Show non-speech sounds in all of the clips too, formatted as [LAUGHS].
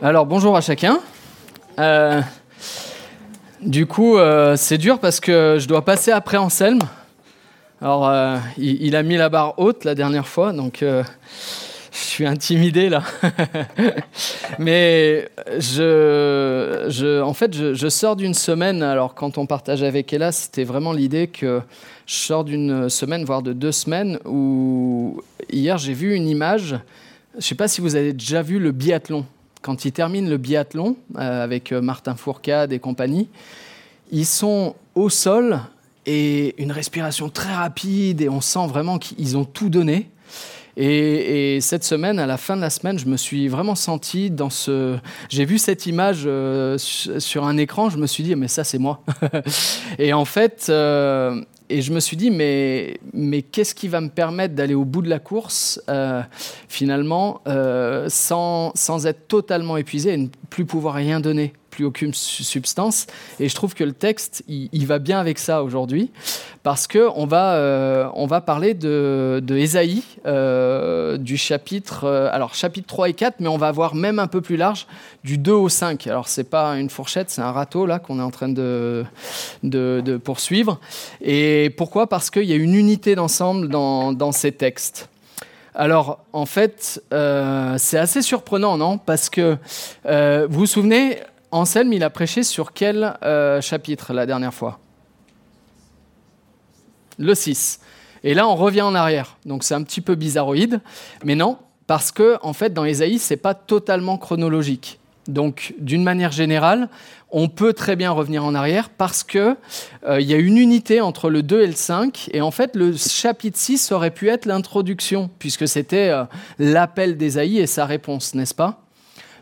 Alors bonjour à chacun. Euh, du coup, euh, c'est dur parce que je dois passer après Anselme. Alors, euh, il, a mis la barre haute la dernière fois, donc je suis intimidé là. [LAUGHS] Mais je, en fait, je, je sors d'une semaine. Alors, quand on partage avec Ella, c'était vraiment l'idée que je sors d'une semaine, voire de deux semaines, où hier j'ai vu une image. Je ne sais pas si vous avez déjà vu le biathlon. Quand ils terminent le biathlon euh, avec euh, Martin Fourcade et compagnie, ils sont au sol et une respiration très rapide et on sent vraiment qu'ils ont tout donné. Et, et cette semaine, à la fin de la semaine, je me suis vraiment senti dans ce. J'ai vu cette image euh, su- sur un écran, je me suis dit, mais ça, c'est moi. [LAUGHS] et en fait, euh, et je me suis dit, mais, mais qu'est-ce qui va me permettre d'aller au bout de la course, euh, finalement, sans, sans être totalement épuisé et ne plus pouvoir rien donner, plus aucune su- substance. Et je trouve que le texte, il, va bien avec ça aujourd'hui, parce que on va, euh, on va parler de, de euh, du chapitre, euh, alors chapitre 3 et 4, mais on va voir même un peu plus large, du 2 au 5. Alors c'est pas une fourchette, c'est un râteau là qu'on est en train de, de, poursuivre. Et pourquoi? Parce qu'il y a une unité d'ensemble dans, dans ces textes. Alors, en fait, c'est assez surprenant, non? Parce que, vous vous souvenez, Anselme, il a prêché sur quel euh, chapitre la dernière fois? Le 6. Et là, on revient en arrière. Donc, c'est un petit peu bizarroïde. Mais non, parce que, en fait, dans Ésaïe, c'est pas totalement chronologique. Donc, d'une manière générale, on peut très bien revenir en arrière parce que euh, il y a une unité entre le 2 et le 5. Et en fait, le chapitre 6 aurait pu être l'introduction, puisque c'était euh, l'appel d'Ésaïe et sa réponse, n'est-ce pas?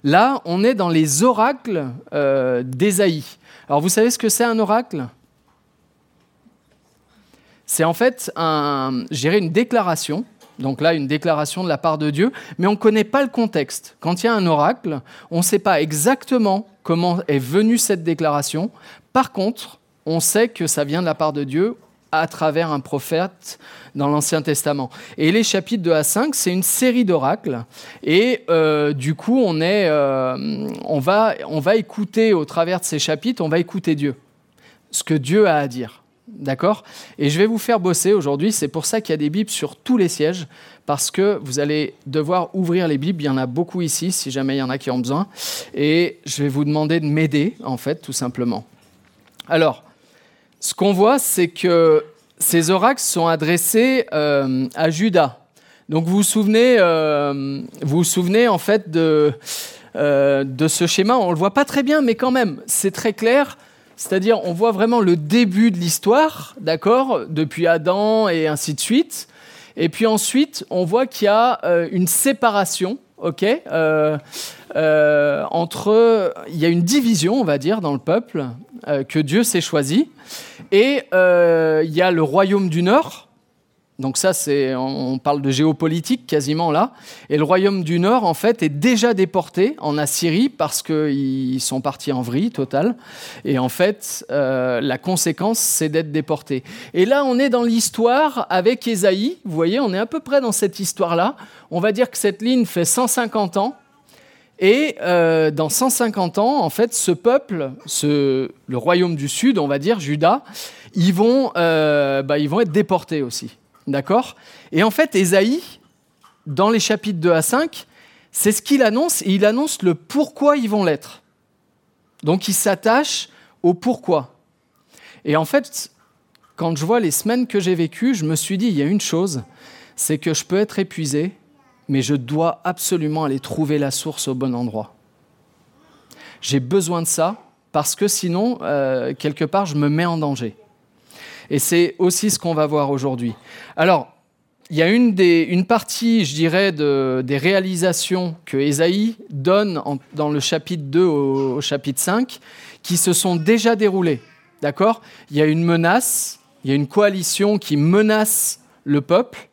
Là, on est dans les oracles euh, d'Ésaïe. Alors, vous savez ce que c'est un oracle? C'est en fait un, une déclaration. Donc là, une déclaration de la part de Dieu, mais on ne connaît pas le contexte. Quand il y a un oracle, on ne sait pas exactement comment est venue cette déclaration. Par contre, on sait que ça vient de la part de Dieu à travers un prophète dans l'Ancien Testament. Et les chapitres 2 à 5, c'est une série d'oracles. Et euh, du coup, on, est, euh, on, va, on va écouter au travers de ces chapitres, on va écouter Dieu, ce que Dieu a à dire. D'accord? Et je vais vous faire bosser aujourd'hui. C'est pour ça qu'il y a des Bibles sur tous les sièges, parce que vous allez devoir ouvrir les Bibles. Il y en a beaucoup ici, si jamais il y en a qui ont besoin. Et je vais vous demander de m'aider, en fait, tout simplement. Alors, ce qu'on voit, c'est que ces oracles sont adressés euh, à Judas. Donc, vous vous souvenez, euh, vous vous souvenez en fait de, euh, ce schéma. On le voit pas très bien, mais quand même, c'est très clair. C'est-à-dire, on voit vraiment le début de l'histoire, d'accord, depuis Adam et ainsi de suite. Et puis ensuite, on voit qu'il y a une séparation, ok, euh, entre, il y a une division, on va dire, dans le peuple euh, que Dieu s'est choisi, et euh, il y a le royaume du Nord. Donc ça, c'est, on parle de géopolitique quasiment là. Et le royaume du Nord, en fait, est déjà déporté en Assyrie parce qu'ils sont partis en vrille totale. Et en fait, la conséquence, c'est d'être déporté. Et là, on est dans l'histoire avec Ésaïe. Vous voyez, on est à peu près dans cette histoire-là. On va dire que cette ligne fait 150 ans. Et euh, dans 150 ans, en fait, ce peuple, ce, le royaume du Sud, on va dire, Juda, ils vont, euh, bah, ils vont être déportés aussi. D'accord? Et en fait, Ésaïe, dans les chapitres 2 à 5, c'est ce qu'il annonce, et il annonce le pourquoi ils vont l'être. Donc il s'attache au pourquoi. Et en fait, quand je vois les semaines que j'ai vécues, je me suis dit, il y a une chose, c'est que je peux être épuisé, mais je dois absolument aller trouver la source au bon endroit. J'ai besoin de ça, parce que sinon, euh, quelque part, je me mets en danger. Et c'est aussi ce qu'on va voir aujourd'hui. Alors, il y a une, partie, je dirais, de, des réalisations que Ésaïe donne dans le chapitre 2 au, au chapitre 5 qui se sont déjà déroulées. D'accord? Il y a une menace, il y a une coalition qui menace le peuple.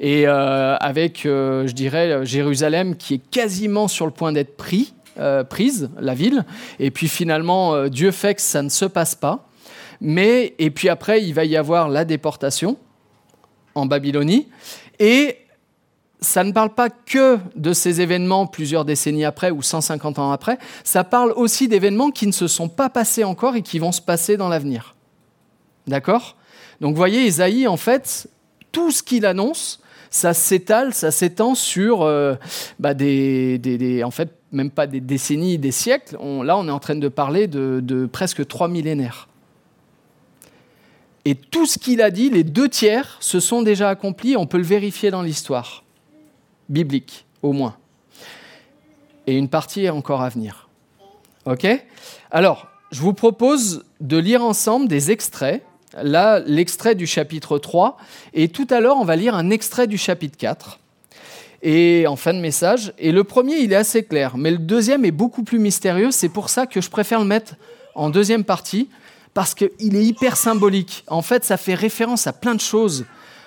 Et euh, avec, euh, je dirais, Jérusalem qui est quasiment sur le point d'être pris, euh, prise, la ville. Et puis finalement, Dieu fait que ça ne se passe pas. Mais, et puis après, il va y avoir la déportation en Babylonie. Et ça ne parle pas que de ces événements plusieurs décennies après ou 150 ans après, ça parle aussi d'événements qui ne se sont pas passés encore et qui vont se passer dans l'avenir. D'accord? Donc vous voyez, Isaïe, en fait, tout ce qu'il annonce, ça s'étale, ça s'étend sur euh, bah, des, en fait, même pas des décennies, des siècles. là, on est en train de parler de, de presque trois millénaires. Et tout ce qu'il a dit, les deux tiers, se sont déjà accomplis. On peut le vérifier dans l'histoire biblique, au moins. Et une partie est encore à venir. OK? Alors, je vous propose de lire ensemble des extraits. Là, l'extrait du chapitre 3. Et tout à l'heure, on va lire un extrait du chapitre 4. Et en fin de message. Et le premier, il est assez clair. Mais le deuxième est beaucoup plus mystérieux. C'est pour ça que je préfère le mettre en deuxième partie. Parce qu'il est hyper symbolique. En fait, ça fait référence à plein de choses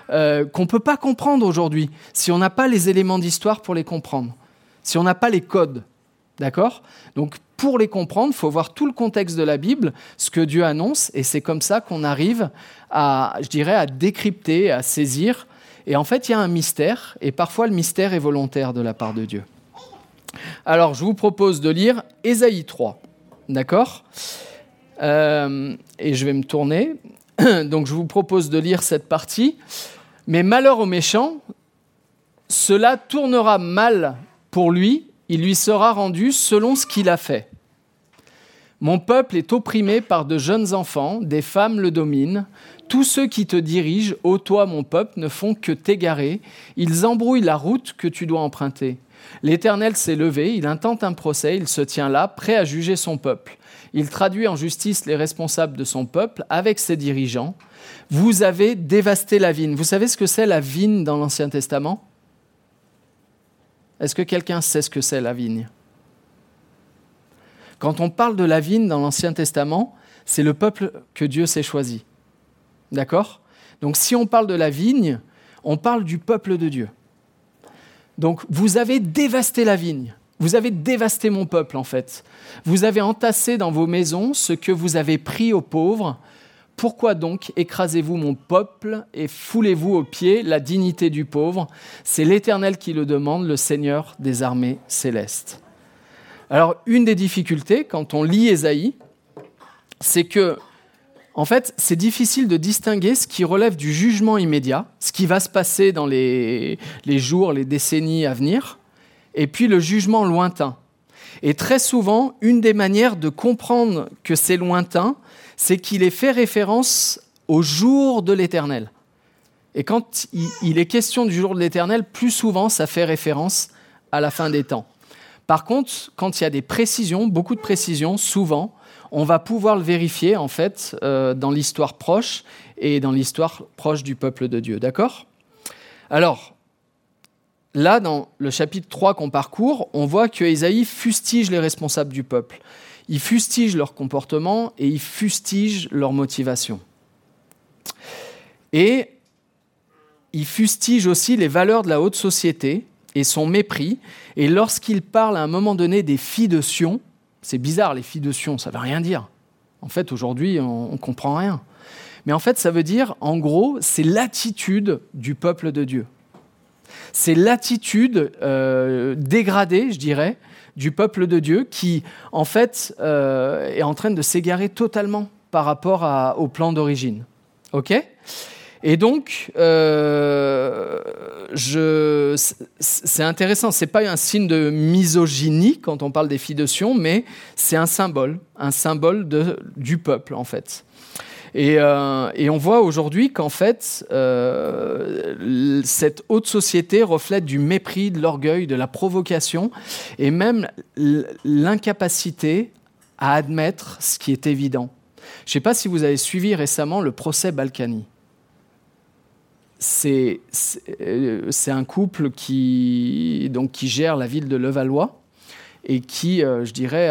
euh, qu'on ne peut pas comprendre aujourd'hui si on n'a pas les éléments d'histoire pour les comprendre, si on n'a pas les codes. D'accord? Donc pour les comprendre, il faut voir tout le contexte de la Bible, ce que Dieu annonce, et c'est comme ça qu'on arrive à, je dirais, à décrypter, à saisir. Et en fait, il y a un mystère, et parfois le mystère est volontaire de la part de Dieu. Alors, je vous propose de lire Ésaïe 3. D'accord? Euh, Et je vais me tourner. [COUGHS] Donc, je vous propose de lire cette partie. Mais malheur au méchant, cela tournera mal pour lui, il lui sera rendu selon ce qu'il a fait. Mon peuple est opprimé par de jeunes enfants, des femmes le dominent. Tous ceux qui te dirigent, ô toi mon peuple, ne font que t'égarer. Ils embrouillent la route que tu dois emprunter. L'Éternel s'est levé, il intente un procès, il se tient là, prêt à juger son peuple. Il traduit en justice les responsables de son peuple avec ses dirigeants. Vous avez dévasté la vigne. Vous savez ce que c'est la vigne dans l'Ancien Testament? Est-ce que quelqu'un sait ce que c'est la vigne? Quand on parle de la vigne dans l'Ancien Testament, c'est le peuple que Dieu s'est choisi. D'accord? Donc si on parle de la vigne, on parle du peuple de Dieu. Donc vous avez dévasté la vigne. Vous avez dévasté mon peuple, en fait. Vous avez entassé dans vos maisons ce que vous avez pris aux pauvres. Pourquoi donc écrasez-vous mon peuple et foulez-vous aux pieds la dignité du pauvre? C'est l'Éternel qui le demande, le Seigneur des armées célestes. Alors, une des difficultés quand on lit Ésaïe, c'est que, en fait, c'est difficile de distinguer ce qui relève du jugement immédiat, ce qui va se passer dans les, les jours, les décennies à venir, et puis le jugement lointain. Et très souvent, une des manières de comprendre que c'est lointain, c'est qu'il est fait référence au jour de l'Éternel. Et quand il est question du jour de l'Éternel, plus souvent, ça fait référence à la fin des temps. Par contre, quand il y a des précisions, beaucoup de précisions, souvent, on va pouvoir le vérifier en fait euh, dans l'histoire proche et dans l'histoire proche du peuple de Dieu. D'accord? Alors, là, dans le chapitre 3 qu'on parcourt, on voit que Isaïe fustige les responsables du peuple. Il fustige leur comportement et il fustige leur motivation. Et il fustige aussi les valeurs de la haute société et son mépris. Et lorsqu'il parle à un moment donné des filles de Sion, c'est bizarre, les filles de Sion, ça ne veut rien dire. En fait, aujourd'hui, on ne comprend rien. Mais en fait, ça veut dire, en gros, c'est l'attitude du peuple de Dieu. C'est l'attitude euh, dégradée, je dirais, du peuple de Dieu qui, en fait, euh, est en train de s'égarer totalement par rapport au plan d'origine. OK? Et donc, euh, c'est intéressant, ce n'est pas un signe de misogynie quand on parle des filles de Sion, mais c'est un symbole, un symbole du peuple en fait. Euh, et, on voit aujourd'hui qu'en fait, euh, cette haute société reflète du mépris, de l'orgueil, de la provocation et même l'incapacité à admettre ce qui est évident. Je ne sais pas si vous avez suivi récemment le procès Balkany. C'est euh, un couple qui, donc, qui gère la ville de Levallois et qui, euh, je dirais,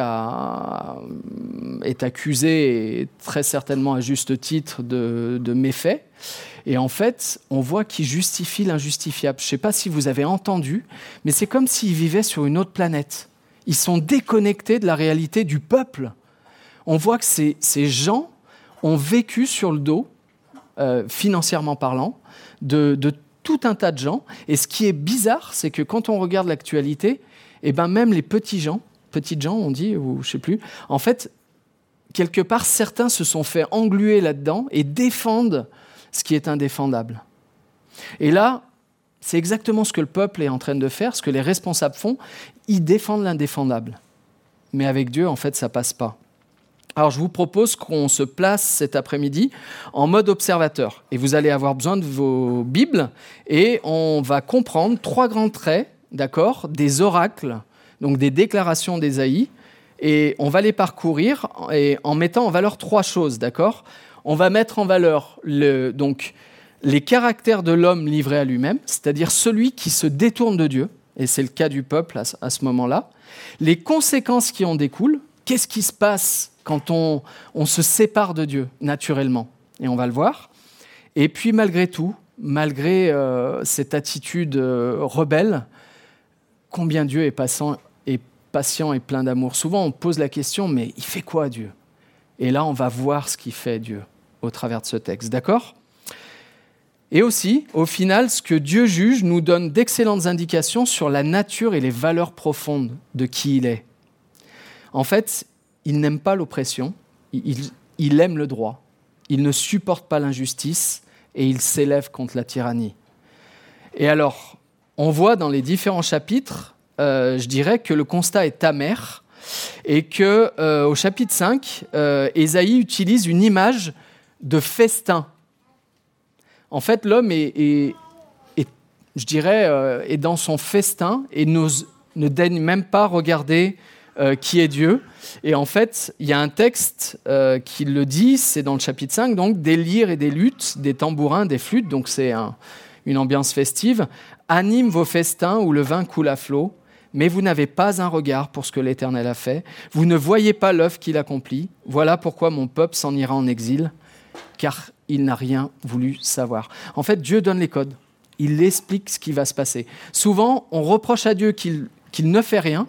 est accusé, très certainement à juste titre, de, méfaits. Et en fait, on voit qu'il justifie l'injustifiable. Je ne sais pas si vous avez entendu, mais c'est comme s'ils vivaient sur une autre planète. Ils sont déconnectés de la réalité du peuple. On voit que ces, gens ont vécu sur le dos, euh, financièrement parlant, de tout un tas de gens. Et ce qui est bizarre, c'est que quand on regarde l'actualité, eh ben même les petits gens, petites gens, on dit, ou je sais plus, en fait, quelque part, certains se sont fait engluer là-dedans et défendent ce qui est indéfendable. Et là, c'est exactement ce que le peuple est en train de faire, ce que les responsables font. Ils défendent l'indéfendable. Mais avec Dieu, en fait, ça passe pas. Alors je vous propose qu'on se place cet après-midi en mode observateur. Et vous allez avoir besoin de vos Bibles et on va comprendre trois grands traits, d'accord, des oracles, donc des déclarations d'Ésaïe. Et on va les parcourir et en mettant en valeur trois choses, d'accord? On va mettre en valeur le, donc, les caractères de l'homme livré à lui-même, c'est-à-dire celui qui se détourne de Dieu, et c'est le cas du peuple à ce moment-là, les conséquences qui en découlent, qu'est-ce qui se passe quand on, se sépare de Dieu naturellement, et on va le voir, et puis malgré tout, malgré euh, cette attitude euh, rebelle, combien Dieu est patient, patient et plein d'amour. Souvent on pose la question, mais il fait quoi Dieu? Et là on va voir ce qu'il fait Dieu au travers de ce texte, d'accord? Et aussi, au final, ce que Dieu juge nous donne d'excellentes indications sur la nature et les valeurs profondes de qui il est. En fait, il n'aime pas l'oppression, il, aime le droit, il ne supporte pas l'injustice et il s'élève contre la tyrannie. Et alors, on voit dans les différents chapitres, euh, je dirais que le constat est amer et que euh, au chapitre 5, euh, Ésaïe utilise une image de festin en fait, l'homme est, je dirais, euh, est dans son festin et ne daigne même pas regarder qui est Dieu. Et en fait, il y a un texte qui le dit, c'est dans le chapitre 5, donc des lyres et des luttes, des tambourins, des flûtes, donc c'est une ambiance festive, anime vos festins où le vin coule à flot, mais vous n'avez pas un regard pour ce que l'Éternel a fait, vous ne voyez pas l'œuvre qu'il accomplit, voilà pourquoi mon peuple s'en ira en exil, car il n'a rien voulu savoir. En fait, Dieu donne les codes. Il explique ce qui va se passer. Souvent, on reproche à Dieu qu'il ne fait rien,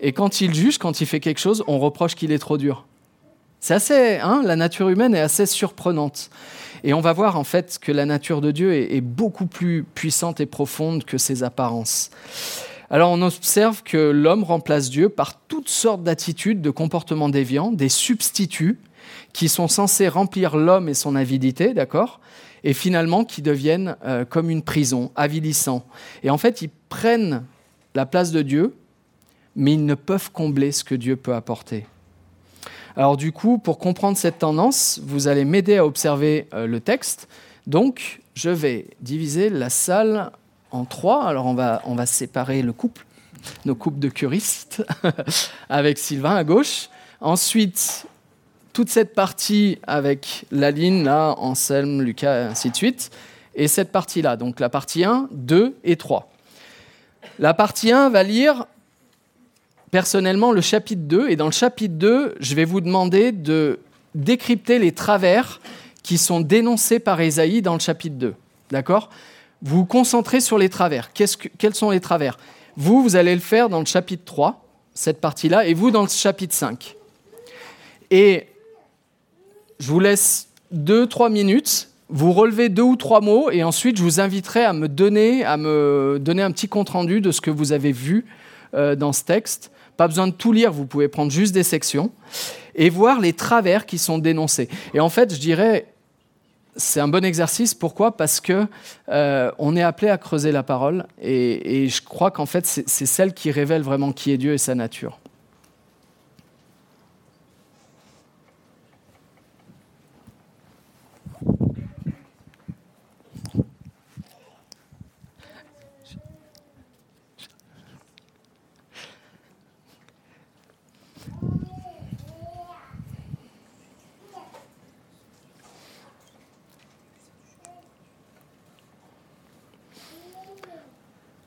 et quand il juge, quand il fait quelque chose, on reproche qu'il est trop dur. C'est assez, hein, la nature humaine est assez surprenante. Et on va voir en fait que la nature de Dieu est, beaucoup plus puissante et profonde que ses apparences. Alors on observe que l'homme remplace Dieu par toutes sortes d'attitudes, de comportements déviants, des substituts, qui sont censés remplir l'homme et son avidité, d'accord? Et finalement qui deviennent euh, comme une prison, avilissant. Et en fait, ils prennent la place de Dieu, mais ils ne peuvent combler ce que Dieu peut apporter. Alors du coup, pour comprendre cette tendance, vous allez m'aider à observer euh, le texte. Donc, je vais diviser la salle en trois. Alors, on va, on va séparer le couple, nos couples de curistes, [LAUGHS] avec Sylvain à gauche. Ensuite, toute cette partie avec la ligne, là, Anselme, Lucas, ainsi de suite, et cette partie-là, donc la partie 1, 2 et 3. La partie 1 va lire personnellement le chapitre 2, et dans le chapitre 2, je vais vous demander de décrypter les travers qui sont dénoncés par Ésaïe dans le chapitre 2. D'accord? Vous vous concentrez sur les travers. quels sont les travers? Vous, vous allez le faire dans le chapitre 3, cette partie-là, et vous dans le chapitre 5. Et je vous laisse deux, trois minutes. Vous relevez deux ou trois mots et ensuite je vous inviterai à me donner, à me donner un petit compte-rendu de ce que vous avez vu euh, dans ce texte. Pas besoin de tout lire, vous pouvez prendre juste des sections et voir les travers qui sont dénoncés. Et en fait, je dirais, c'est un bon exercice. Pourquoi? Parce que euh, on est appelé à creuser la parole et, et je crois qu'en fait, c'est celle qui révèle vraiment qui est Dieu et sa nature.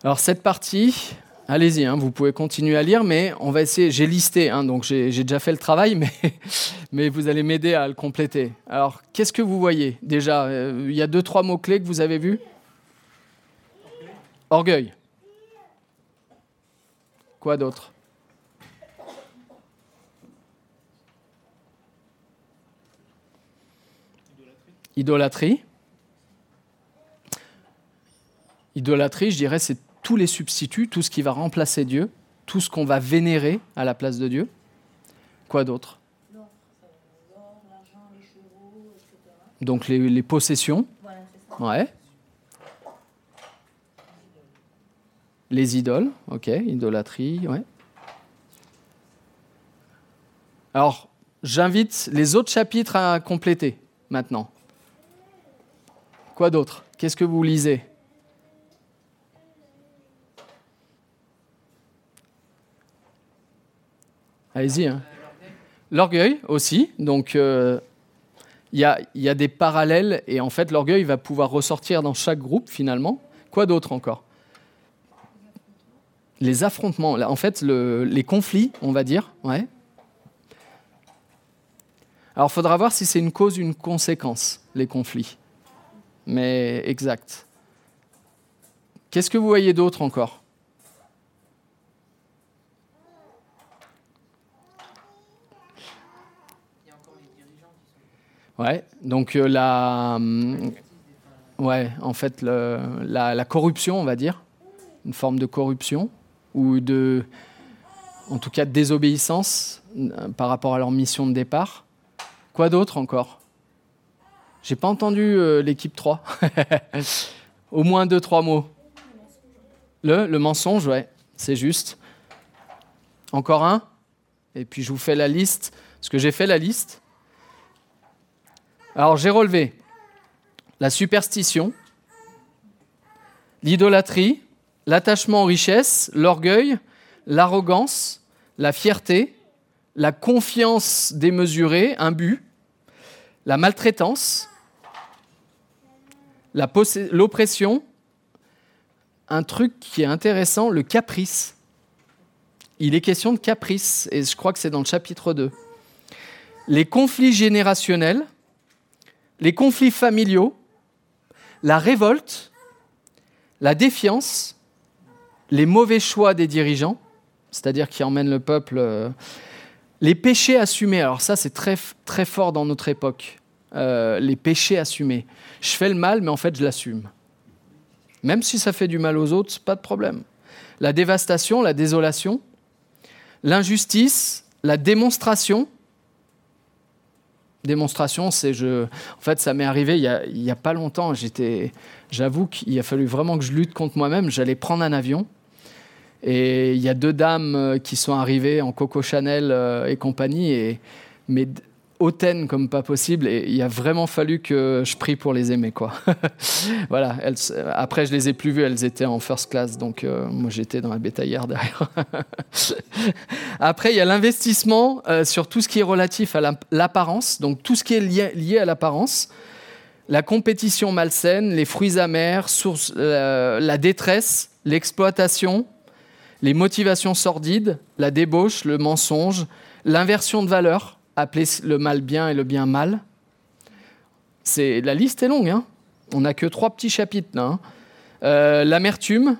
Alors cette partie, allez-y, hein, vous pouvez continuer à lire, mais on va essayer, j'ai listé, hein, donc j'ai déjà fait le travail, [LAUGHS] mais, mais vous allez m'aider à le compléter. Alors qu'est-ce que vous voyez déjà? Euh, Il y a deux, trois mots-clés que vous avez vus? Orgueil. Quoi d'autre? Idolâtrie. Idolâtrie, je dirais, c'est tous les substituts, tout ce qui va remplacer Dieu, tout ce qu'on va vénérer à la place de Dieu. Quoi d'autre? Donc les, possessions. Ouais. Les idoles, ok, idolâtrie, ouais. Alors, j'invite les autres chapitres à compléter maintenant. Quoi d'autre? Qu'est-ce que vous lisez? Allez-y. Hein. L'orgueil aussi. Donc, euh, il y, a, des parallèles et en fait, l'orgueil va pouvoir ressortir dans chaque groupe finalement. Quoi d'autre encore? Les affrontements. En fait, les conflits, on va dire. Ouais. Alors, il faudra voir si c'est une cause ou une conséquence, les conflits. Mais exact. Qu'est-ce que vous voyez d'autre encore? Ouais, donc euh, la, hum, ouais, en fait, la, corruption, on va dire, une forme de corruption ou de, en tout cas, de désobéissance euh, par rapport à leur mission de départ. Quoi d'autre encore? J'ai pas entendu euh, l'équipe 3. [LAUGHS] Au moins deux, trois mots. Le, le mensonge, ouais, c'est juste. Encore un. Et puis je vous fais la liste. Parce que j'ai fait la liste. Alors j'ai relevé la superstition, l'idolâtrie, l'attachement aux richesses, l'orgueil, l'arrogance, la fierté, la confiance démesurée, un but, la maltraitance, l'oppression, un truc qui est intéressant, le caprice. Il est question de caprice, et je crois que c'est dans le chapitre 2. Les conflits générationnels, les conflits familiaux, la révolte, la défiance, les mauvais choix des dirigeants, c'est-à-dire qui emmènent le peuple, euh, les péchés assumés. Alors ça, c'est très, très fort dans notre époque. Euh, les péchés assumés. Je fais le mal, mais en fait, je l'assume. Même si ça fait du mal aux autres, pas de problème. La dévastation, la désolation, l'injustice, la démonstration, démonstration, c'est je. En fait, ça m'est arrivé il y a, pas longtemps. J'étais, j'avoue qu'il a fallu vraiment que je lutte contre moi-même. J'allais prendre un avion. Et il y a deux dames euh, qui sont arrivées en Coco Chanel euh, et compagnie, et, mais hautaine comme pas possible et il a vraiment fallu que je prie pour les aimer quoi. [LAUGHS] voilà, elles, après je les ai plus vues, elles étaient en first class donc euh, moi j'étais dans la bétaillère derrière. [LAUGHS] après il y a l'investissement euh, sur tout ce qui est relatif à l'apparence, donc tout ce qui est lié, à l'apparence. La compétition malsaine, les fruits amers, euh, la détresse, l'exploitation, les motivations sordides, la débauche, le mensonge, l'inversion de valeur, appeler le mal bien et le bien mal. C'est la liste est longue. Hein On n'a que trois petits chapitres. Hein. Euh, l'amertume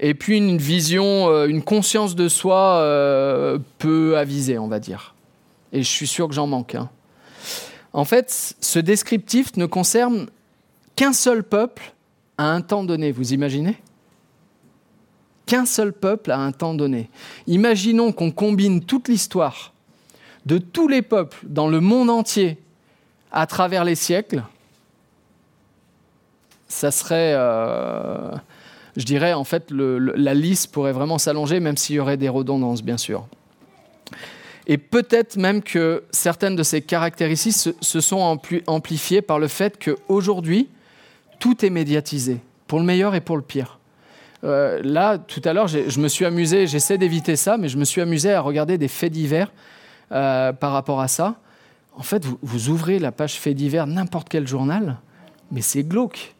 et puis une vision, euh, une conscience de soi euh, peu avisée, on va dire. Et je suis sûr que j'en manque. Hein. En fait, ce descriptif ne concerne qu'un seul peuple à un temps donné. Vous imaginez? Qu'un seul peuple à un temps donné. Imaginons qu'on combine toute l'histoire de tous les peuples dans le monde entier à travers les siècles, ça serait, euh, je dirais, en fait, la liste pourrait vraiment s'allonger, même s'il y aurait des redondances, bien sûr. Et peut-être même que certaines de ces caractéristiques se, sont amplifiées par le fait qu'aujourd'hui, tout est médiatisé, pour le meilleur et pour le pire. Euh, là, tout à l'heure, je me suis amusé, j'essaie d'éviter ça, mais je me suis amusé à regarder des faits divers euh, par rapport à ça. En fait, vous, ouvrez la page fait divers, n'importe quel journal, mais c'est glauque.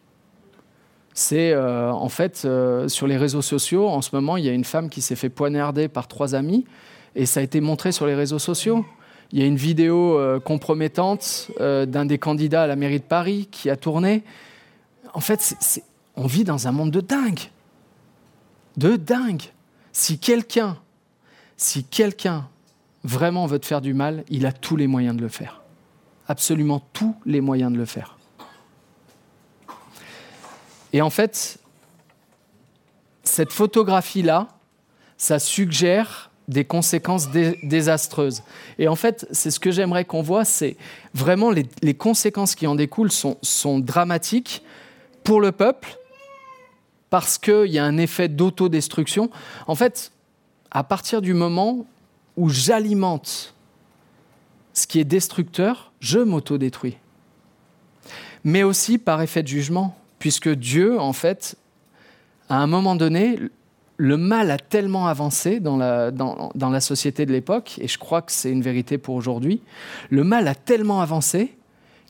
C'est euh, en fait euh, sur les réseaux sociaux, en ce moment, il y a une femme qui s'est fait poignarder par trois amis et ça a été montré sur les réseaux sociaux. Il y a une vidéo compromettante d'un des candidats à la mairie de Paris qui a tourné. En fait, on vit dans un monde de dingue. De dingue. Si quelqu'un, si quelqu'un vraiment veut te faire du mal, il a tous les moyens de le faire. Absolument tous les moyens de le faire. Et en fait, cette photographie-là, ça suggère des conséquences désastreuses. Et en fait, c'est ce que j'aimerais qu'on voit, c'est vraiment les, conséquences qui en découlent sont, sont dramatiques pour le peuple, parce qu'il y a un effet d'autodestruction. En fait, à partir du moment où j'alimente ce qui est destructeur, je m'autodétruis. Mais aussi par effet de jugement, puisque Dieu, en fait, à un moment donné, le mal a tellement avancé dans la, société de l'époque, et je crois que c'est une vérité pour aujourd'hui, le mal a tellement avancé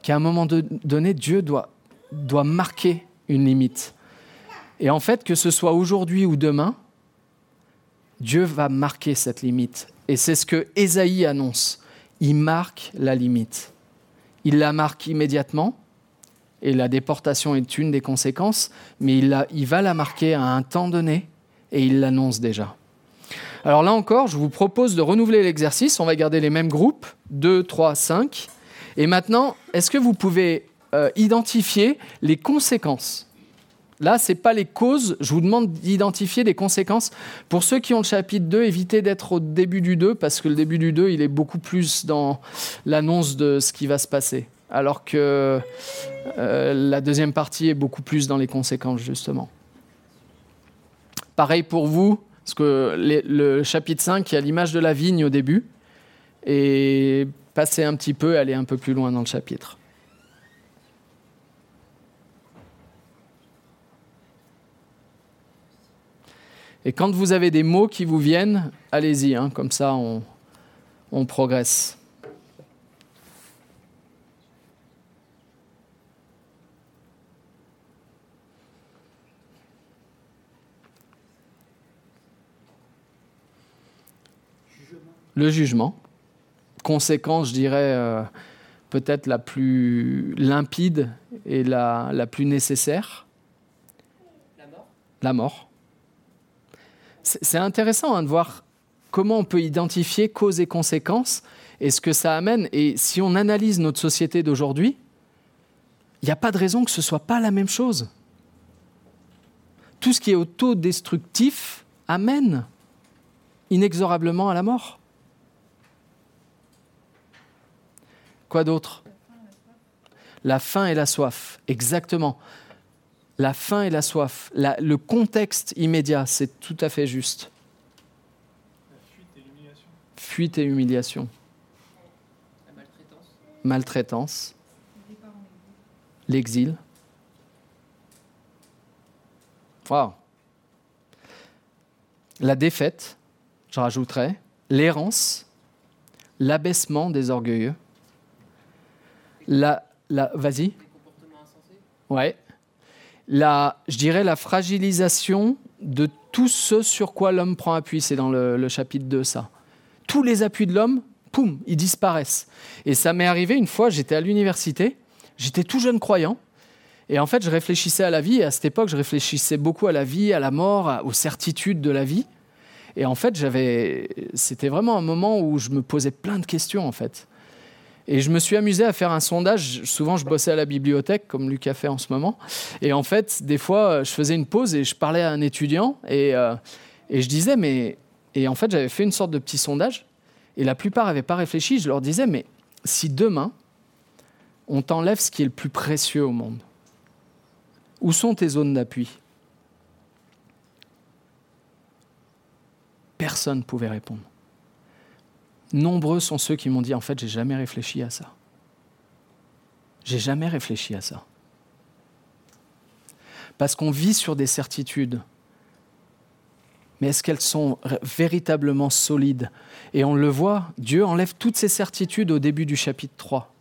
qu'à un moment donné, Dieu doit marquer une limite. Et en fait, que ce soit aujourd'hui ou demain, Dieu va marquer cette limite. Et c'est ce que Ésaïe annonce. Il marque la limite. Il la marque immédiatement, et la déportation est une des conséquences, mais il, va la marquer à un temps donné, et il l'annonce déjà. Alors là encore, je vous propose de renouveler l'exercice. On va garder les mêmes groupes, 2, 3, 5. Et maintenant, est-ce que vous pouvez euh, identifier les conséquences Là, ce n'est pas les causes, je vous demande d'identifier les conséquences. Pour ceux qui ont le chapitre 2, évitez d'être au début du 2, parce que le début du 2, il est beaucoup plus dans l'annonce de ce qui va se passer, alors que euh, la deuxième partie est beaucoup plus dans les conséquences, justement. Pareil pour vous, parce que le chapitre 5, il y a l'image de la vigne au début, et passez un petit peu, allez un peu plus loin dans le chapitre. Et quand vous avez des mots qui vous viennent, allez-y, hein, comme ça on, on progresse. le jugement. Conséquence, je dirais, euh, peut-être la plus limpide et la, la plus nécessaire. La mort. La mort. C'est intéressant hein, de voir comment on peut identifier cause et conséquences et ce que ça amène. Et si on analyse notre société d'aujourd'hui, il n'y a pas de raison que ce ne soit pas la même chose. Tout ce qui est autodestructif amène inexorablement à la mort. Quoi d'autre? La faim et la soif, exactement. La faim et la soif, le contexte immédiat, c'est tout à fait juste. fuite et l'humiliation. Fuite et humiliation. La maltraitance. Maltraitance. L'exil. Wow. La défaite, je rajouterais, l'errance, l'abaissement des orgueilleux, la, la, vas-y. Ouais. La, je dirais la fragilisation de tout ce sur quoi l'homme prend appui. C'est dans le, chapitre 2, ça. Tous les appuis de l'homme, poum, ils disparaissent. Et ça m'est arrivé une fois, j'étais à l'université, j'étais tout jeune croyant. Et en fait, je réfléchissais à la vie. Et à cette époque, je réfléchissais beaucoup à la vie, à la mort, aux certitudes de la vie. Et en fait, j'avais, c'était vraiment un moment où je me posais plein de questions, en fait. Et je me suis amusé à faire un sondage. Souvent, je bossais à la bibliothèque, comme Lucas fait en ce moment. Et en fait, des fois, je faisais une pause et je parlais à un étudiant. Et, euh, et je disais, mais. Et en fait, j'avais fait une sorte de petit sondage. Et la plupart n'avaient pas réfléchi. Je leur disais, mais si demain, on t'enlève ce qui est le plus précieux au monde, où sont tes zones d'appui? Personne ne pouvait répondre nombreux sont ceux qui m'ont dit en fait, j'ai jamais réfléchi à ça. J'ai jamais réfléchi à ça. Parce qu'on vit sur des certitudes. Mais est-ce qu'elles sont véritablement solides? Et on le voit, Dieu enlève toutes ces certitudes au début du chapitre 3.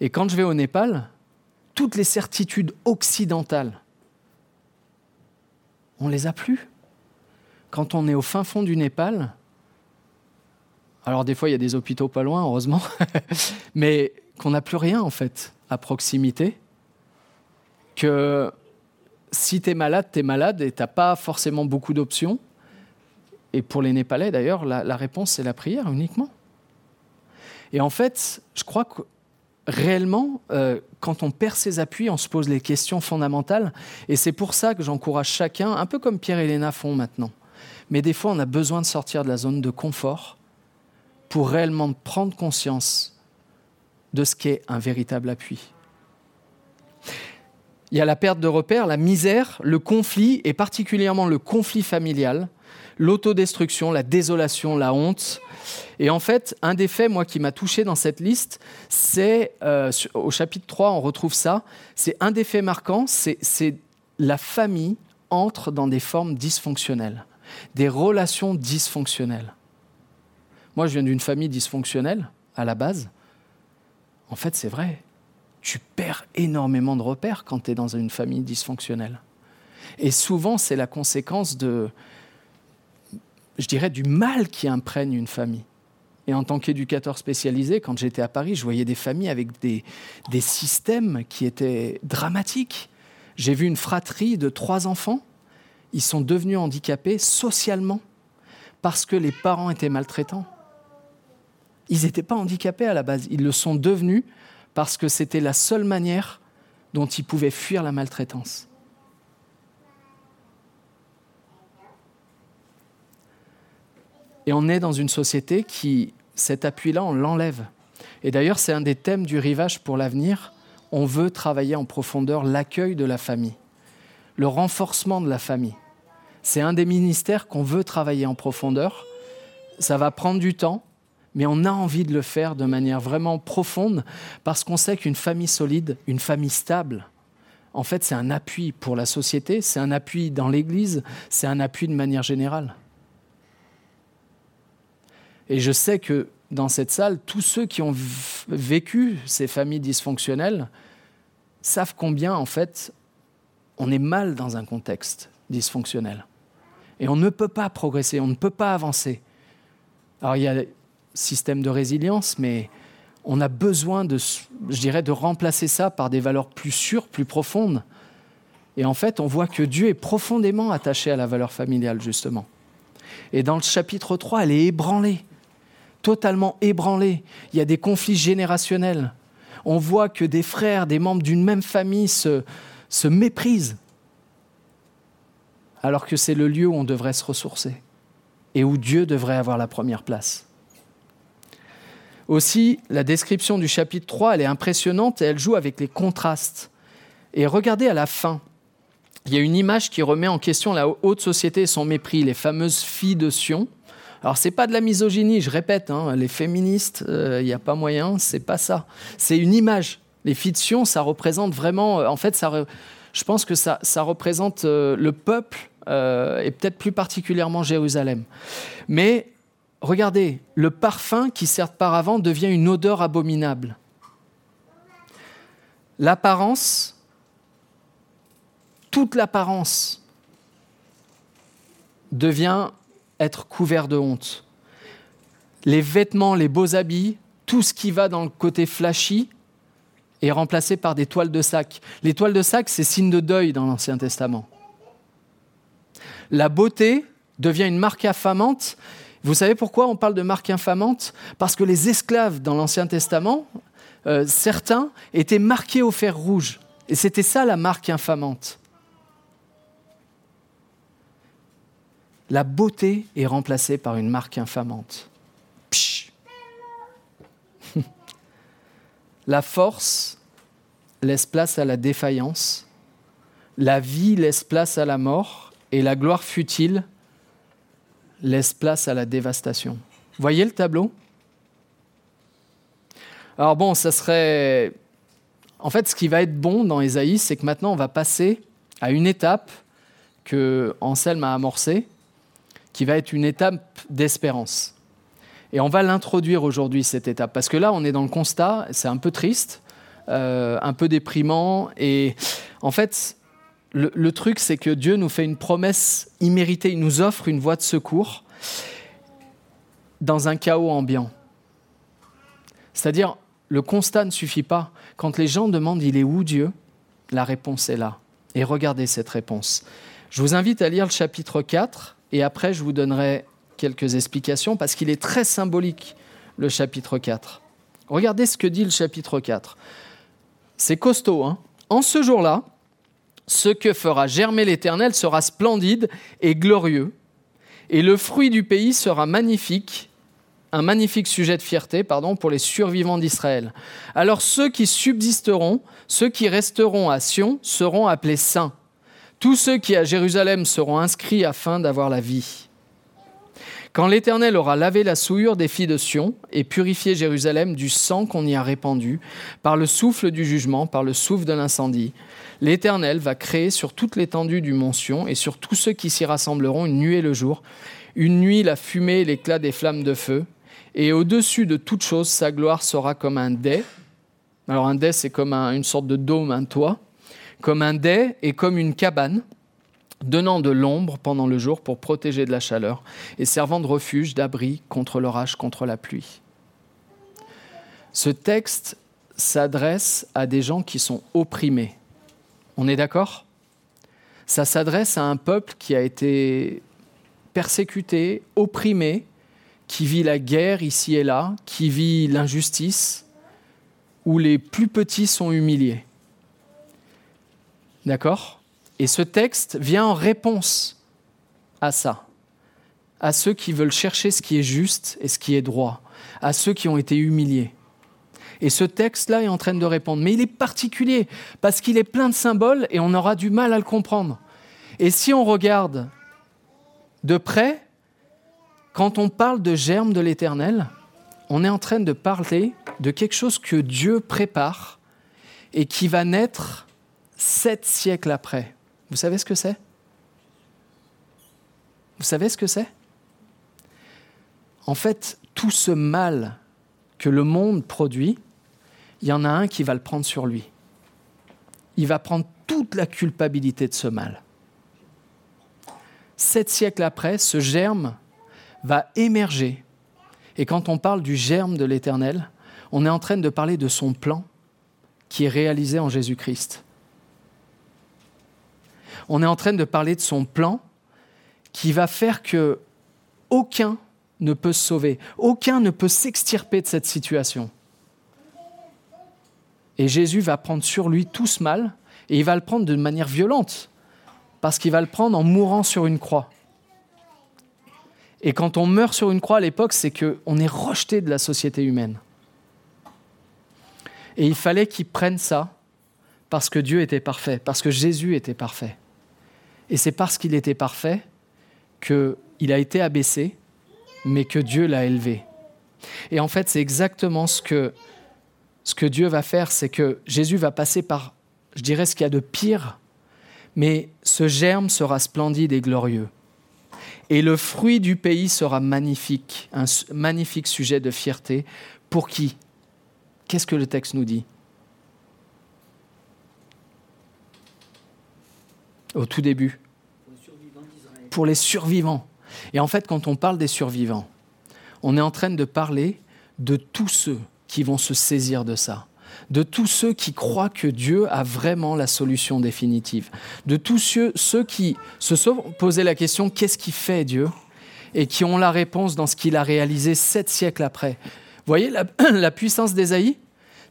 Et quand je vais au Népal, toutes les certitudes occidentales, on les a plus. Quand on est au fin fond du Népal, alors des fois, il y a des hôpitaux pas loin, heureusement, [LAUGHS] mais qu'on n'a plus rien en fait à proximité. Que si tu es malade, tu es malade et tu n'as pas forcément beaucoup d'options. Et pour les Népalais d'ailleurs, la, la réponse c'est la prière uniquement. Et en fait, je crois que réellement, euh, quand on perd ses appuis, on se pose les questions fondamentales. Et c'est pour ça que j'encourage chacun, un peu comme Pierre et Léna font maintenant. Mais des fois, on a besoin de sortir de la zone de confort pour réellement prendre conscience de ce qu'est un véritable appui. Il y a la perte de repères, la misère, le conflit, et particulièrement le conflit familial, l'autodestruction, la désolation, la honte. Et en fait, un des faits, qui m'a touché dans cette liste, c'est, euh, au chapitre 3, on retrouve ça, c'est un des faits marquants, c'est la famille entre dans des formes dysfonctionnelles, des relations dysfonctionnelles. Moi, je viens d'une famille dysfonctionnelle, à la base. En fait, c'est vrai. Tu perds énormément de repères quand tu es dans une famille dysfonctionnelle. Et souvent, c'est la conséquence de, je dirais, du mal qui imprègne une famille. Et en tant qu'éducateur spécialisé, quand j'étais à Paris, je voyais des familles avec des, des systèmes qui étaient dramatiques. J'ai vu une fratrie de trois enfants. Ils sont devenus handicapés socialement parce que les parents étaient maltraitants. Ils n'étaient pas handicapés à la base, ils le sont devenus parce que c'était la seule manière dont ils pouvaient fuir la maltraitance. Et on est dans une société qui, cet appui-là, on l'enlève. Et d'ailleurs, c'est un des thèmes du rivage pour l'avenir. On veut travailler en profondeur l'accueil de la famille, le renforcement de la famille. C'est un des ministères qu'on veut travailler en profondeur. Ça va prendre du temps, mais on a envie de le faire de manière vraiment profonde parce qu'on sait qu'une famille solide, une famille stable, en fait, c'est un appui pour la société, c'est un appui dans l'Église, c'est un appui de manière générale. Et je sais que dans cette salle, tous ceux qui ont vécu ces familles dysfonctionnelles savent combien, en fait, on est mal dans un contexte dysfonctionnel. Et on ne peut pas progresser, on ne peut pas avancer. Alors il y a système de résilience, mais on a besoin de, je dirais, de remplacer ça par des valeurs plus sûres, plus profondes. Et en fait, on voit que Dieu est profondément attaché à la valeur familiale, justement. Et dans le chapitre 3, elle est ébranlée totalement ébranlé. Il y a des conflits générationnels. On voit que des frères, des membres d'une même famille se, se méprisent, alors que c'est le lieu où on devrait se ressourcer et où Dieu devrait avoir la première place. Aussi, la description du chapitre 3, elle est impressionnante et elle joue avec les contrastes. Et regardez à la fin, il y a une image qui remet en question la haute société et son mépris, les fameuses filles de Sion. Alors c'est pas de la misogynie, je répète, hein, les féministes, il euh, n'y a pas moyen, c'est pas ça. C'est une image. Les fictions, ça représente vraiment, euh, en fait, je pense que ça, ça représente euh, le peuple et peut-être plus particulièrement Jérusalem. Mais regardez, le parfum qui sert de paravent devient une odeur abominable. L'apparence, toute l'apparence devient être couvert de honte. Les vêtements, les beaux habits, tout ce qui va dans le côté flashy est remplacé par des toiles de sac. Les toiles de sac, c'est signe de deuil dans l'Ancien Testament. La beauté devient une marque infamante. Vous savez pourquoi on parle de marque infamante Parce que les esclaves dans l'Ancien Testament, euh, certains étaient marqués au fer rouge. Et c'était ça la marque infamante. la beauté est remplacée par une marque infamante. [LAUGHS] la force laisse place à la défaillance, la vie laisse place à la mort, et la gloire futile laisse place à la dévastation. Voyez le tableau? Alors bon, ça serait... En fait, ce qui va être bon dans Ésaïe, c'est que maintenant, on va passer à une étape que Anselme a amorcée, qui va être une étape d'espérance. Et on va l'introduire aujourd'hui, cette étape, parce que là, on est dans le constat, c'est un peu triste, euh, un peu déprimant, et en fait, le, truc, c'est que Dieu nous fait une promesse imméritée, il nous offre une voie de secours dans un chaos ambiant. C'est-à-dire, le constat ne suffit pas. Quand les gens demandent il est où Dieu, la réponse est là. Et regardez cette réponse. Je vous invite à lire le chapitre 4 et après, je vous donnerai quelques explications parce qu'il est très symbolique, le chapitre 4. Regardez ce que dit le chapitre 4. C'est costaud. Hein? En ce jour-là, ce que fera germer l'Éternel sera splendide et glorieux, et le fruit du pays sera magnifique, un magnifique sujet de fierté pardon, pour les survivants d'Israël. Alors ceux qui subsisteront, ceux qui resteront à Sion, seront appelés saints. Tous ceux qui à Jérusalem seront inscrits afin d'avoir la vie. Quand l'Éternel aura lavé la souillure des filles de Sion et purifié Jérusalem du sang qu'on y a répandu, par le souffle du jugement, par le souffle de l'incendie, l'Éternel va créer sur toute l'étendue du mont Sion et sur tous ceux qui s'y rassembleront une nuée le jour, une nuit la fumée et l'éclat des flammes de feu, et au-dessus de toute chose, sa gloire sera comme un dais. Alors un dais, c'est comme une sorte de dôme, un toit, comme un dais et comme une cabane donnant de l'ombre pendant le jour pour protéger de la chaleur et servant de refuge, d'abri contre l'orage, contre la pluie. Ce texte s'adresse à des gens qui sont opprimés. On est d'accord? Ça s'adresse à un peuple qui a été persécuté, opprimé, qui vit la guerre ici et là, qui vit l'injustice, où les plus petits sont humiliés. D'accord? Et ce texte vient en réponse à ça, à ceux qui veulent chercher ce qui est juste et ce qui est droit, à ceux qui ont été humiliés. Et ce texte-là est en train de répondre. Mais il est particulier parce qu'il est plein de symboles et on aura du mal à le comprendre. Et si on regarde de près, quand on parle de germe de l'éternel, on est en train de parler de quelque chose que Dieu prépare et qui va naître sept siècles après. Vous savez ce que c'est? Vous savez ce que c'est? En fait, tout ce mal que le monde produit, il y en a un qui va le prendre sur lui. Il va prendre toute la culpabilité de ce mal. Sept siècles après, ce germe va émerger. Et quand on parle du germe de l'Éternel, on est en train de parler de son plan qui est réalisé en Jésus-Christ on est en train de parler de son plan qui va faire que aucun ne peut se sauver, aucun ne peut s'extirper de cette situation. Et Jésus va prendre sur lui tout ce mal, et il va le prendre de manière violente, parce qu'il va le prendre en mourant sur une croix. Et quand on meurt sur une croix à l'époque, c'est qu'on est rejeté de la société humaine. Et il fallait qu'il prenne ça parce que Dieu était parfait, parce que Jésus était parfait. Et c'est parce qu'il était parfait qu'il a été abaissé, mais que Dieu l'a élevé. Et en fait, c'est exactement ce que, ce que Dieu va faire, c'est que Jésus va passer par, je dirais, ce qu'il y a de pire, mais ce germe sera splendide et glorieux. Et le fruit du pays sera magnifique, un magnifique sujet de fierté. Pour qui? Qu'est-ce que le texte nous dit? Au tout début. Pour les survivants. Et en fait, quand on parle des survivants, on est en train de parler de tous ceux qui vont se saisir de ça, de tous ceux qui croient que Dieu a vraiment la solution définitive, de tous ceux, ceux qui se sont posé la question qu'est-ce qui fait Dieu? Et qui ont la réponse dans ce qu'il a réalisé sept siècles après. Vous voyez la, [CLEARS THROAT] la puissance d'Ésaïe?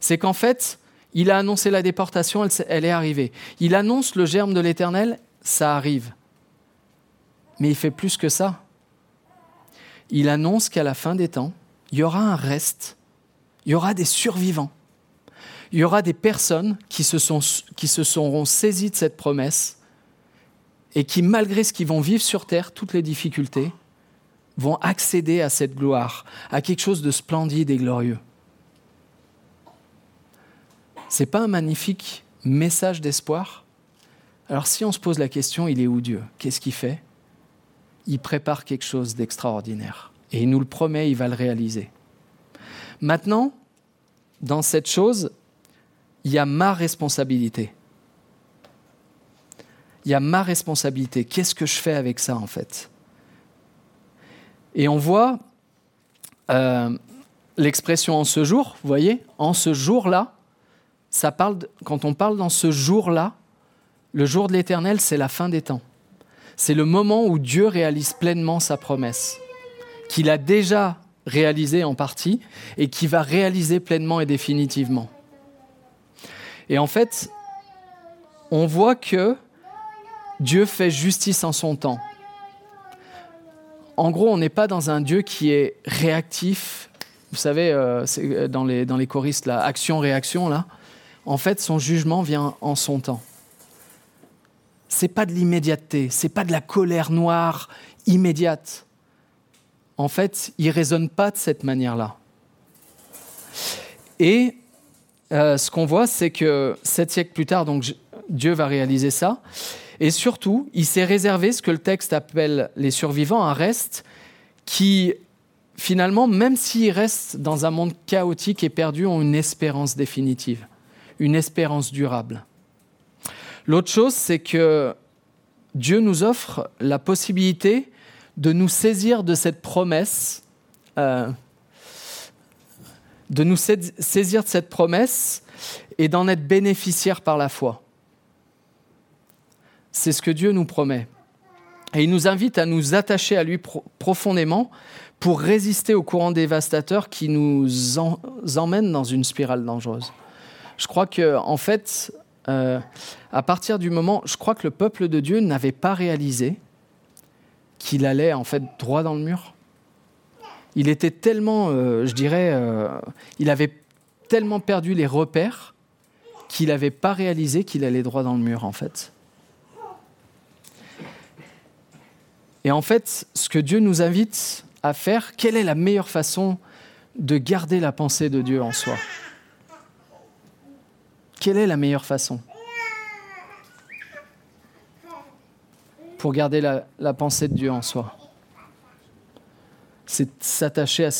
C'est qu'en fait, il a annoncé la déportation, elle, est arrivée. Il annonce le germe de l'Éternel, ça arrive. Mais il fait plus que ça. Il annonce qu'à la fin des temps, il y aura un reste, il y aura des survivants, il y aura des personnes qui se, seront saisies de cette promesse et qui, malgré ce qu'ils vont vivre sur terre, toutes les difficultés, vont accéder à cette gloire, à quelque chose de splendide et glorieux. C'est pas un magnifique message d'espoir? Alors si on se pose la question, il est où Dieu? Qu'est-ce qu'il fait? Il prépare quelque chose d'extraordinaire. Et il nous le promet, il va le réaliser. Maintenant, dans cette chose, il y a ma responsabilité. Il y a ma responsabilité. Qu'est-ce que je fais avec ça, en fait? Et on voit euh, l'expression en ce jour, vous voyez, en ce jour-là, ça parle quand on parle dans ce jour-là, le jour de l'éternel, c'est la fin des temps. C'est le moment où Dieu réalise pleinement sa promesse, qu'il a déjà réalisé en partie et qui va réaliser pleinement et définitivement. Et en fait, on voit que Dieu fait justice en son temps. En gros, on n'est pas dans un Dieu qui est réactif. Vous savez, euh, c'est dans les, dans les choristes, action-réaction, là. En fait, son jugement vient en son temps. C'est pas de l'immédiateté, c'est pas de la colère noire immédiate. En fait, il raisonne pas de cette manière-là. Et euh, ce qu'on voit, c'est que sept siècles plus tard, donc Dieu va réaliser ça. Et surtout, il s'est réservé ce que le texte appelle les survivants, un reste qui, finalement, même s'ils restent dans un monde chaotique et perdu, ont une espérance définitive, une espérance durable. L'autre chose, c'est que Dieu nous offre la possibilité de nous saisir de cette promesse, euh, de nous saisir de cette promesse et d'en être bénéficiaire par la foi. C'est ce que Dieu nous promet. Et il nous invite à nous attacher à lui profondément pour résister au courant dévastateur qui nous emmène dans une spirale dangereuse. Je crois que, en fait, euh, à partir du moment, je crois que le peuple de Dieu n'avait pas réalisé qu'il allait en fait droit dans le mur. Il était tellement, euh, je dirais, euh, il avait tellement perdu les repères qu'il n'avait pas réalisé qu'il allait droit dans le mur en fait. Et en fait, ce que Dieu nous invite à faire, quelle est la meilleure façon de garder la pensée de Dieu en soi? Quelle est la meilleure façon pour garder la, pensée de Dieu en soi? C'est s'attacher à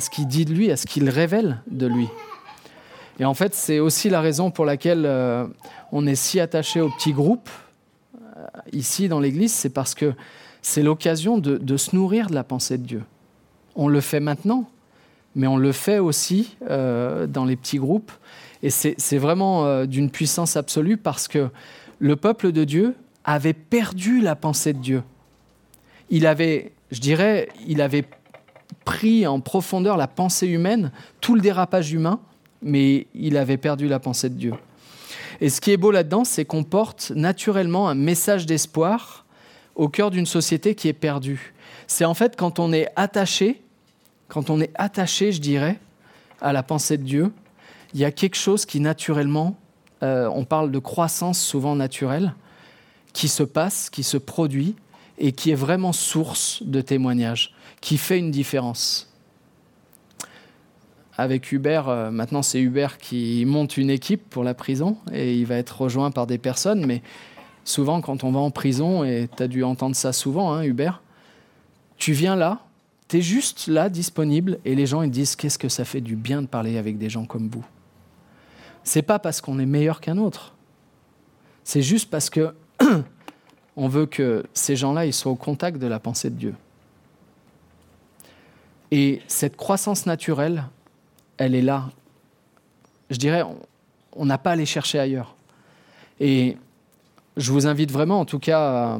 ce, qu'il dit de lui, à ce qu'il révèle de lui. Et en fait, c'est aussi la raison pour laquelle euh, on est si attaché au petit groupe euh, ici dans l'Église, c'est parce que c'est l'occasion de, se nourrir de la pensée de Dieu. On le fait maintenant, mais on le fait aussi euh, dans les petits groupes. Et c'est vraiment euh, d'une puissance absolue parce que le peuple de Dieu avait perdu la pensée de Dieu. Il avait, je dirais, il avait pris en profondeur la pensée humaine, tout le dérapage humain, mais il avait perdu la pensée de Dieu. Et ce qui est beau là-dedans, c'est qu'on porte naturellement un message d'espoir au cœur d'une société qui est perdue. C'est en fait quand on est attaché, quand on est attaché, je dirais, à la pensée de Dieu, il y a quelque chose qui naturellement, euh, on parle de croissance souvent naturelle, qui se passe, qui se produit et qui est vraiment source de témoignages, qui fait une différence. Avec Hubert, euh, maintenant c'est Hubert qui monte une équipe pour la prison et il va être rejoint par des personnes, mais Souvent, quand on va en prison, et tu as dû entendre ça souvent, hein, Hubert, tu viens là, tu es juste là, disponible, et les gens ils disent qu'est-ce que ça fait du bien de parler avec des gens comme vous? C'est pas parce qu'on est meilleur qu'un autre. C'est juste parce que [CLEARS THROAT] on veut que ces gens-là soient au contact de la pensée de Dieu. Et cette croissance naturelle, elle est là. Je dirais, on n'a pas à aller chercher ailleurs. Et je vous invite vraiment, en tout cas,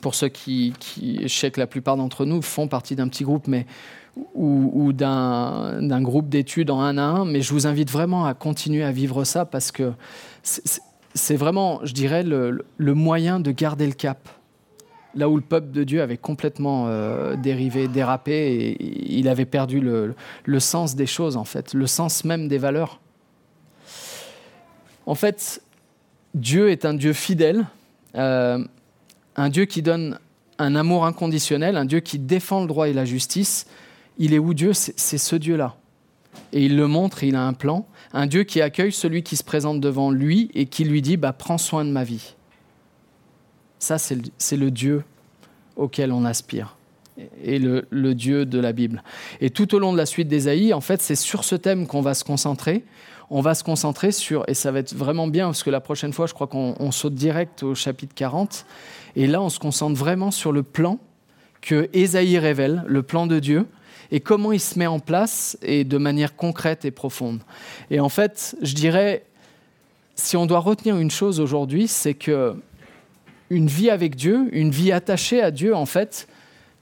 pour ceux qui, je sais que la plupart d'entre nous font partie d'un petit groupe, mais ou, d'un groupe d'études en un à un, mais je vous invite vraiment à continuer à vivre ça parce que c'est vraiment, je dirais, le, moyen de garder le cap. Là où le peuple de Dieu avait complètement euh, dérivé, dérapé, et il avait perdu le, le sens des choses, en fait, le sens même des valeurs. En fait, Dieu est un Dieu fidèle, euh, un Dieu qui donne un amour inconditionnel, un Dieu qui défend le droit et la justice. Il est où Dieu? C'est ce Dieu-là. Et il le montre, il a un plan. Un Dieu qui accueille celui qui se présente devant lui et qui lui dit bah, Prends soin de ma vie. Ça, c'est le, Dieu auquel on aspire et le, le, Dieu de la Bible. Et tout au long de la suite d'Ésaïe, en fait, c'est sur ce thème qu'on va se concentrer on va se concentrer sur, et ça va être vraiment bien, parce que la prochaine fois, je crois qu'on saute direct au chapitre 40, et là, on se concentre vraiment sur le plan que Ésaïe révèle, le plan de Dieu, et comment il se met en place, et de manière concrète et profonde. Et en fait, je dirais, si on doit retenir une chose aujourd'hui, c'est que une vie avec Dieu, une vie attachée à Dieu, en fait,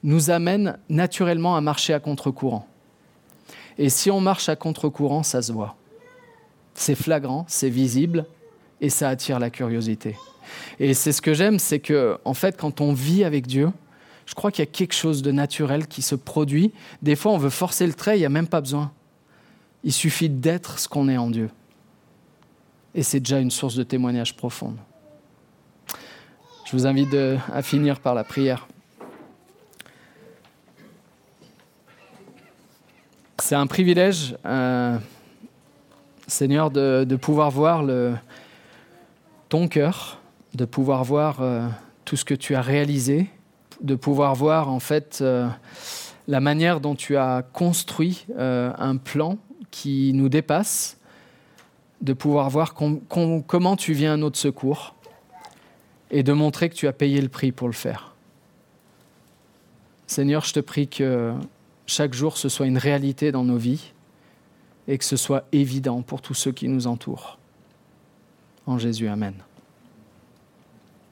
nous amène naturellement à marcher à contre-courant. Et si on marche à contre-courant, ça se voit. C'est flagrant, c'est visible et ça attire la curiosité. Et c'est ce que j'aime, c'est que en fait, quand on vit avec Dieu, je crois qu'il y a quelque chose de naturel qui se produit. Des fois, on veut forcer le trait, il n'y a même pas besoin. Il suffit d'être ce qu'on est en Dieu. Et c'est déjà une source de témoignage profonde. Je vous invite à finir par la prière. C'est un privilège, euh, Seigneur, de, pouvoir voir ton cœur, de pouvoir voir euh, tout ce que tu as réalisé, de pouvoir voir en fait euh, la manière dont tu as construit un plan qui nous dépasse, de pouvoir voir comment tu viens à notre secours et de montrer que tu as payé le prix pour le faire. Seigneur, je te prie que chaque jour ce soit une réalité dans nos vies et que ce soit évident pour tous ceux qui nous entourent. En Jésus, Amen.